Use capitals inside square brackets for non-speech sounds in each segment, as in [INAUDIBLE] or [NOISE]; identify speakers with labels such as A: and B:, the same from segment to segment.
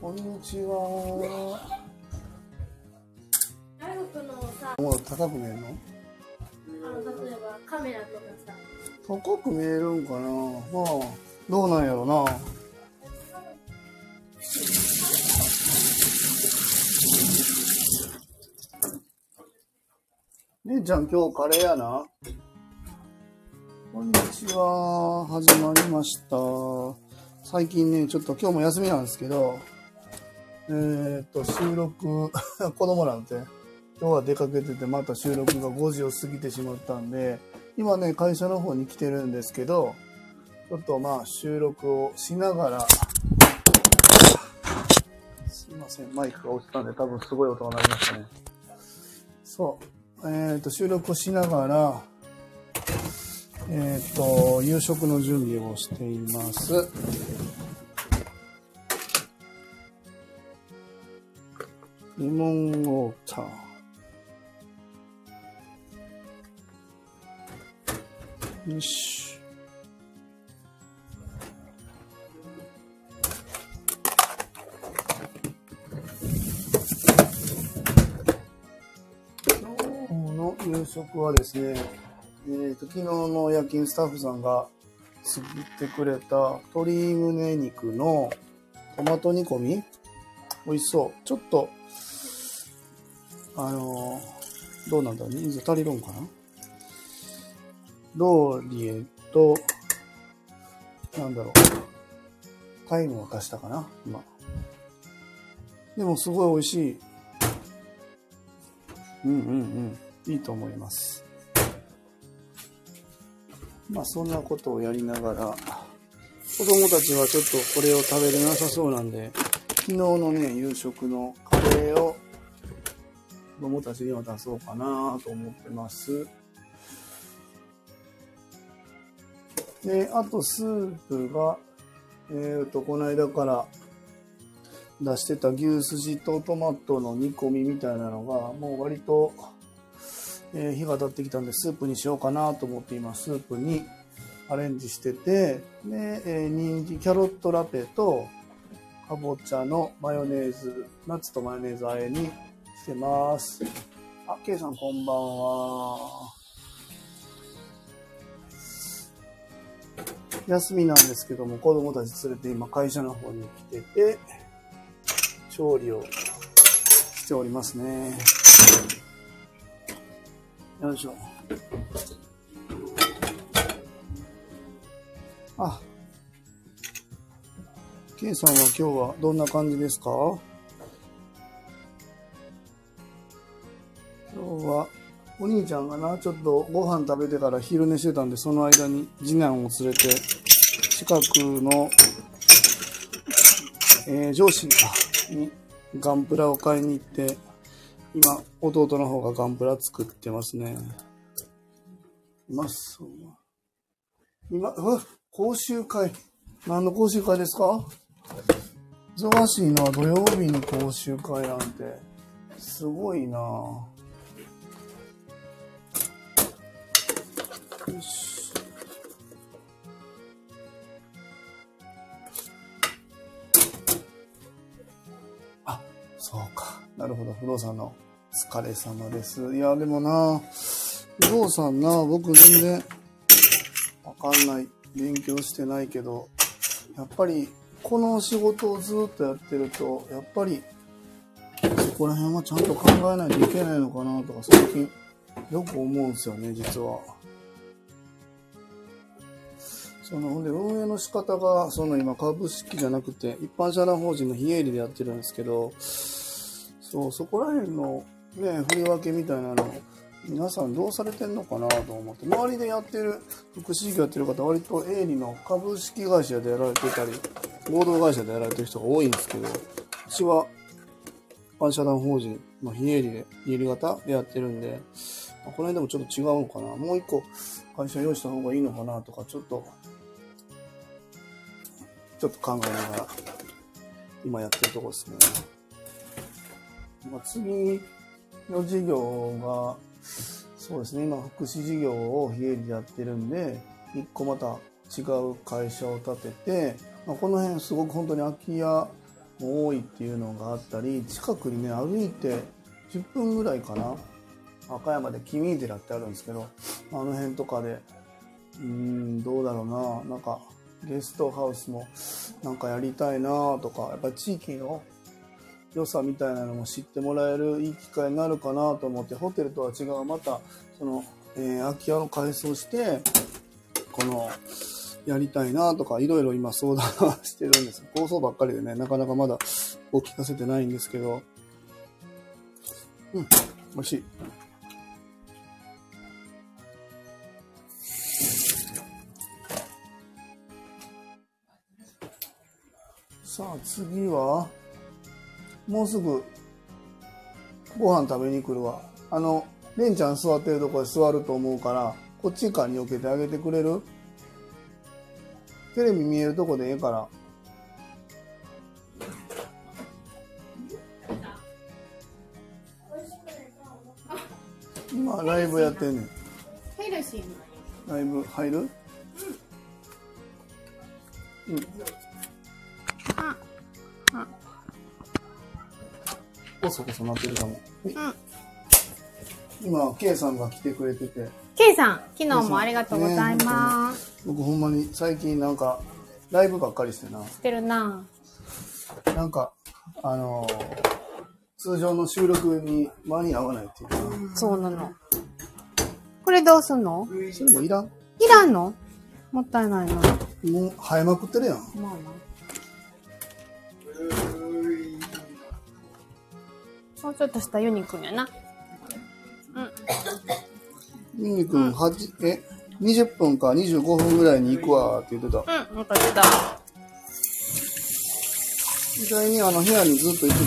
A: こんにちは。
B: 大学のさ、
A: もう高く見えるの？
B: あの例えばカメラとかさ、
A: 高く見えるんかな？まあ、どうなんやろな。姉ちゃん今日カレーやな？こんにちは。始まりました。最近ね、ちょっと今日も休みなんですけど、えーっと、収録、[LAUGHS] 子供なんて、今日は出かけてて、また収録が5時を過ぎてしまったんで、今ね、会社の方に来てるんですけど、ちょっとまあ収録をしながら、すいません、マイクが落ちたんで多分すごい音が鳴りましたね。そう、えっ、と、収録をしながら、えっ、と、夕食の準備をしています。レモンウォーター。よし。今日の夕食はですね、えーと、昨日の夜勤スタッフさんが作ってくれた鶏胸肉のトマト煮込み美味しそう。ちょっと、あのどうなんだろう人数足りるんかな？ローリエと、なんだろう、タイムを足したかな？今。でもすごい美味しい。うんうんうん。いいと思います。まあそんなことをやりながら、子供たちはちょっとこれを食べれなさそうなんで、昨日のね、夕食のカレーを子供たちには出そうかなと思ってます。で、あとスープが、えーと、この間から出してた牛すじとトマトの煮込みみたいなのが、もう割と、えー火が経ってきたんで、スープにしようかなと思って今、スープにアレンジしてて、で、えー、人参、キャロットラペと、かぼちゃのマヨネーズ、ナッツとマヨネーズ和えにしてます。あ、ケイさんこんばんは。休みなんですけども、子供たち連れて今会社の方に来てて、調理をしておりますね。よいしょ。あ、ケイさんは今日はどんな感じですか？お兄ちゃんがな、ちょっとご飯食べてから昼寝してたんで、その間に次男を連れて、近くの、えー上司にガンプラを買いに行って、今、弟の方がガンプラ作ってますね。うまそう。今、うわ、講習会。何の講習会ですか？忙しいな、土曜日に講習会なんて。すごいなよし。あ、そうか。なるほど。不動産の疲れ様です。いや、でもな、不動産な、僕全然わかんない。勉強してないけど、やっぱり、この仕事をずっとやってると、やっぱり、そこら辺はちゃんと考えないといけないのかなとか、最近、よく思うんですよね、実は。その、ほんで、運営の仕方が、その今株式じゃなくて、一般社団法人の非営利でやってるんですけど、そう、そこら辺のね、振り分けみたいなの、皆さんどうされてんのかなと思って、周りでやってる、福祉事業やってる方、割と営利の株式会社でやられてたり、合同会社でやられてる人が多いんですけど、私は、一般社団法人の非営利で、非営利型でやってるんで、この辺でもちょっと違うのかな。もう一個会社用意した方がいいのかなとか、ちょっと、ちょっと考えながら、今やってるとこですね。まあ、次の事業が、そうですね、今福祉事業を非営利でやってるんで、一個また違う会社を立てて、まあ、この辺すごく本当に空き家も多いっていうのがあったり近くにね歩いて10分ぐらいかな和歌山で君寺ってあるんですけどあの辺とかでうんどうだろうななんかゲストハウスもなんかやりたいなとかやっぱ地域の良さみたいなのも知ってもらえるいい機会になるかなと思ってホテルとは違うまたその、えー空き家を改装してこのやりたいなとかいろいろ今相談はしてるんです。構想ばっかりでねなかなかまだお聞かせてないんですけど。うん美味しい。さあ次はもうすぐご飯食べに来るわ。あのレンちゃん座ってるとこで座ると思うからこっち側に避けてあげてくれる？テレビ見えるとこでええから。今ライブやってんねん。
C: ヘルシーな。
A: ライブ入る？うん。
C: あ
A: そこそなってるかも、今 K さんが来てくれてて。
C: K さん昨日もありがとうございます、
A: 僕ほんまに最近なんかライブばっかりしてな。
C: してるな。
A: なんかあのー通常の収録に間に合わないっていうか。
C: そうなの。これどうすんの？
A: それもいらん。
C: いらんの？もったいないな。
A: もう生えまくってるやん。
C: まあなもうちょっとしたユニくんやな。
A: ミミ君、はちえ20分か25分ぐらいに行くわって言ってた。
C: うんなんか来た。
A: 意外にあの部屋にずっといてて。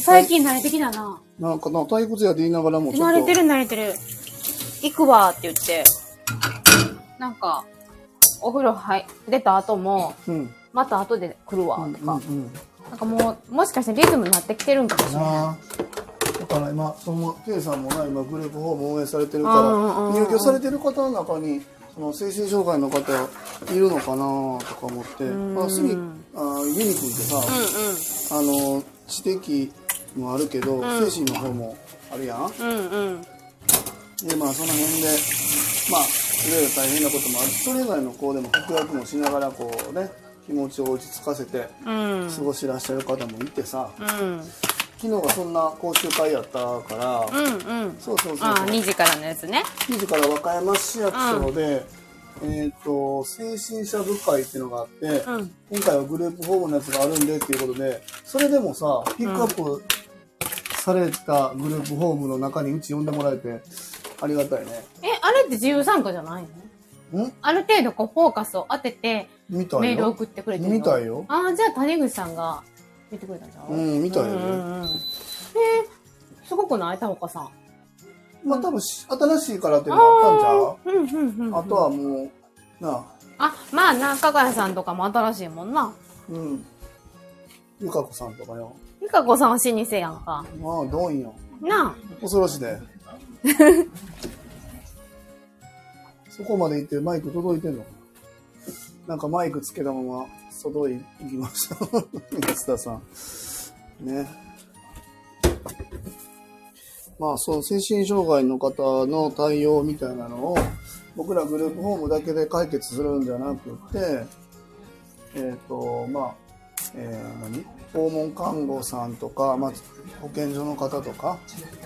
C: 最近慣れてきたな。
A: なんかな退屈やで言いながらもちょっと。
C: 慣れてる慣れてる。行くわって言って。なんかお風呂入出た後も
A: うん。
C: また後で来るわ
A: うん
C: とか、
A: うんうん
C: なんかもうもしかしてリズムになってきてるんかもしれない
A: なあだから今その K さんもな今グループホーム運営されてる
C: うんうんうんうん
A: から入居されてる方の中にその精神障害の方いるのかなとか思って。まあすぐあユニ君ってさあの知的もあるけど、精神の方もあるやん。
C: うんうん。うんうん
A: でまあその辺でまあいろいろ大変なこともある。それ以外の子でも服薬もしながらこうね気持ちを落ち着かせて
C: うん。
A: 過ごしらっしゃる方もいてさ。
C: うん
A: 昨日がそんな講習会やったから、
C: うんうん。
A: そうそうそうそう。
C: ああ2時からのやつね。
A: 2時から和歌山市役所で、えっ、と精神者部会っていうのがあって、
C: うん。
A: 今回はグループホームのやつがあるんでっていうことでそれでもさピックアップされたグループホームの中にうち呼んでもらえてありがたいね。
C: えあれって自由参加じゃないの？
A: ん？
C: ある程度こうフォーカスを当ててメール送ってくれてるの？
A: 見たいよ。
C: ああじゃあ谷口さんが見てくれたんじゃん
A: うん見たいよね、
C: うんえー、すごくない？田岡さん。
A: まあ多分し新しいからっていうのがあったんちゃう？
C: うんうんうんうん。
A: あとはもうなあ。
C: あまあな加賀谷さんとかも新しいもんな。
A: うん。ゆかこさんとかよ。
C: 美香子さんは老舗やんか。
A: まあどうんよ
C: な
A: 恐ろしいで。[LAUGHS] そこまで行ってマイク届いてんのなんかマイクつけたまま外へ行きました [LAUGHS] 安田さん。ね。まあそう精神障害の方の対応みたいなのを僕らグループホームだけで解決するんじゃなくてえっ、とまあえー何？訪問看護さんとか、まあ、保健所の方とか、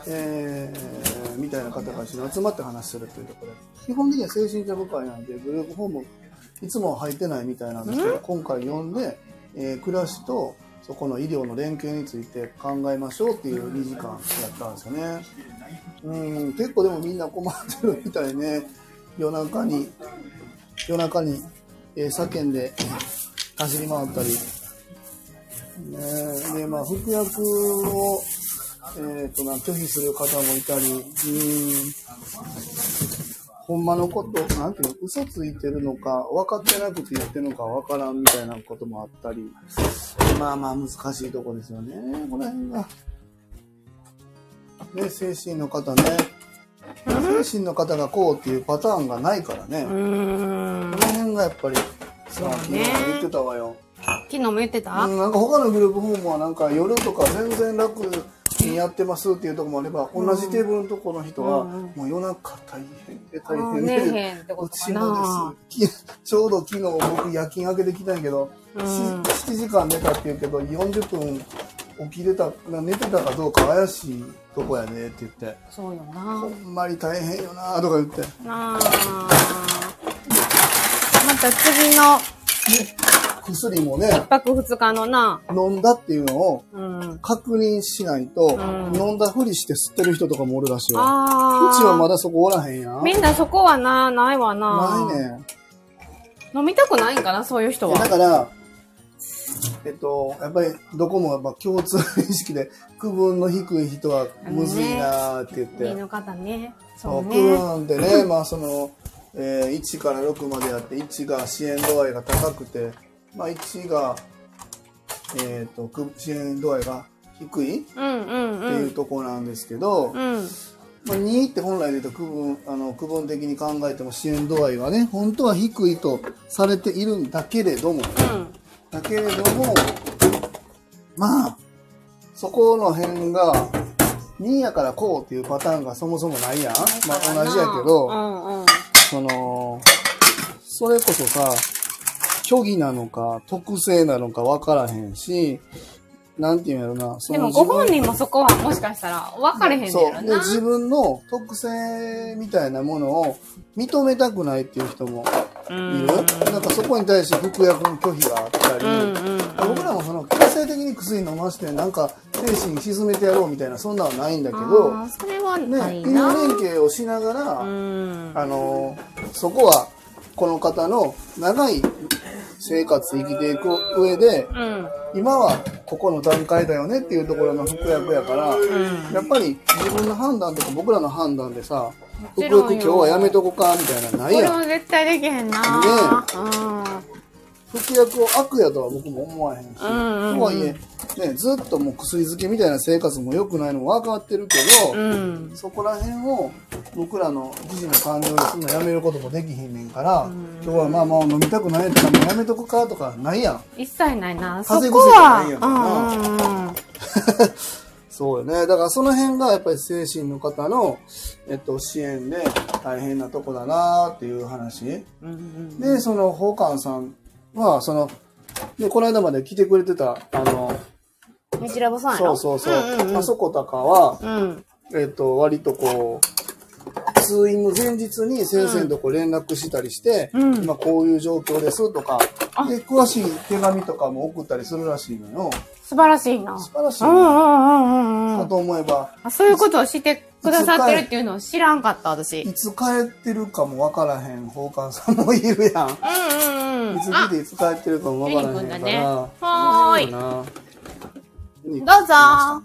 A: えーみたいな方が一緒に集まって話するっていうところで基本的には精神科部会なんでグループホームいつもは入ってないみたいなんですけど今回呼んで、えー暮らしとそこの医療の連携について考えましょうっていう2時間やったんですよね。うん結構でもみんな困ってるみたいね。夜中に夜中に、えー叫んで走り回ったり。ねで、まあ、服薬を、えっ、とな、拒否する方もいたり、うーん、ほんまのこと、なんていうの、嘘ついてるのか、分かってなくて言ってるのか分からんみたいなこともあったり、まあまあ難しいとこですよね、この辺が。ね、精神の方ね。精神の方がこうっていうパターンがないからね。この辺がやっぱり、さ、昨日
C: ね
A: 言ってたわよ。
C: 昨日も言ってた、
A: うん、なんか他のグループホームはなんか夜とか全然楽にやってますっていうところもあれば、同じテーブルのところの人は、もう夜中大変で大変で、うちもです。き [LAUGHS] ちょうど昨日僕夜勤明けてきたんやけど、
C: うん。
A: し7時間寝たって言うけど、40分起きれた、寝てたかどうか怪しいとこやねって言って、
C: そうよな。
A: ほんまに大変よなとか言って。
C: なあまた次の
A: 薬もね、
C: 一泊二日のな、
A: 飲んだっていうのを
C: うん。
A: 確認しないと、
C: ん
A: 飲んだふりして吸ってる人とかもおるらしいわ。うちはまだそこおらへんやん。
C: みんなそこはな、ないわな。
A: ないねん。
C: 飲みたくないんかな、そういう人
A: いやだ
C: は。
A: から、えっと、やっぱりどこもやっぱ共通意識で、区分の低い人はむずいなーって言って。
C: 右の方ね。
A: そ、
C: そうう
A: 区
C: ね。
A: 分でね、まあその、えー1から6まであって、1が支援度合いが高くて、まあ1が、えっ、と、区支援度合いが低いって。いうんところなんですけど、
C: うん。
A: まあ、2って本来で言うと区分あの区分的に考えても支援度合いはね本当は低いとされているんだけれども
C: うん。
A: だけれどもまあそこの辺が2やからこうっていうパターンがそもそもないやん、まあ、同じやけ
C: う
A: ど
C: んうん。
A: そのそれこそさ虚偽なのか特性なのか分からへんしなんていうんやろなそ
C: でもご本人もそこはもしかしたら分かれへんねやろな。
A: 自分の特性みたいなものを認めたくないっていう人もい
C: うん
A: る、なんかそこに対して服薬の拒否があったり、
C: うんうん
A: 僕らもその強制的に薬飲ましてなんか精神沈めてやろうみたいなそんなのはないんだけ
C: あ
A: ど、
C: ーそれは
A: ね、医療
C: な。
A: 連携をしながら、
C: うん。
A: あのそこはこの方の長い生活生きていく上で
C: うん。
A: 今はここの段階だよねっていうところの服薬やから、
C: うん。
A: やっぱり自分の判断とか僕らの判断でさ、服薬今日はやめとこうかみたいなのない
C: これ
A: やん。
C: も絶対できへんな。
A: 服薬を悪やとは僕も思わへんし、
C: うんうんうん
A: とはいえ、ね、ずっともう薬漬けみたいな生活も良くないのも分かってるけど、
C: うん。うん。
A: そこら辺を僕らの自身の感情ですんのやめることもできひんねんから、今日はまあまあ飲みたくないからもうやめとくかとかないやん。
C: 一切ないな。そ
A: 邪癖じゃないや
C: は、
A: ん
C: うんうんうん。[LAUGHS]
A: そうよね。だからその辺がやっぱり精神の方の、えっと、支援で大変なとこだなっていう話。
C: うんうん
A: で、その、宝冠さんは、その、で、この間まで来てくれてた、あの、
C: 日ラボさんやろ？
A: そうそうそう、
C: んうんうん
A: あそことかは、
C: うん。
A: えっと、割とこう、通院の前日に先生のとこ連絡したりして、
C: うん
A: 今こういう状況ですとか、で、詳しい手紙とかも送ったりするらしいのよ。
C: 素晴らしいな。
A: 素晴らしい
C: うんう
A: なん
C: うんうんうん。
A: かと思えば、
C: あそういうことをしてくださってるっていうのを知らんかった、私。
A: いつ帰ってるかもわからへん宝冠さんもいるやん。
C: うんうんうん。
A: いつ来ていつ帰ってるかもわからへんから。
C: ねはーい。
A: どう
C: ぞ
A: あ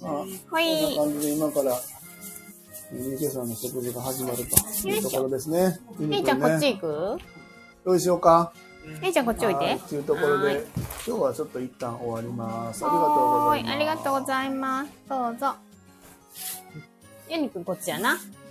C: は
A: こん
C: い
A: な。感じで今から、ゆけさんの食事が始まるというところですね。
C: 姉ちゃんこっち行く？
A: どうしようか。
C: 姉ちゃんこっちおいて
A: はい。というところで、今日はちょっと一旦終わります。ありがとうございます。
C: はーい。ありがとうございます。どうぞ。ユニくんこっちやな。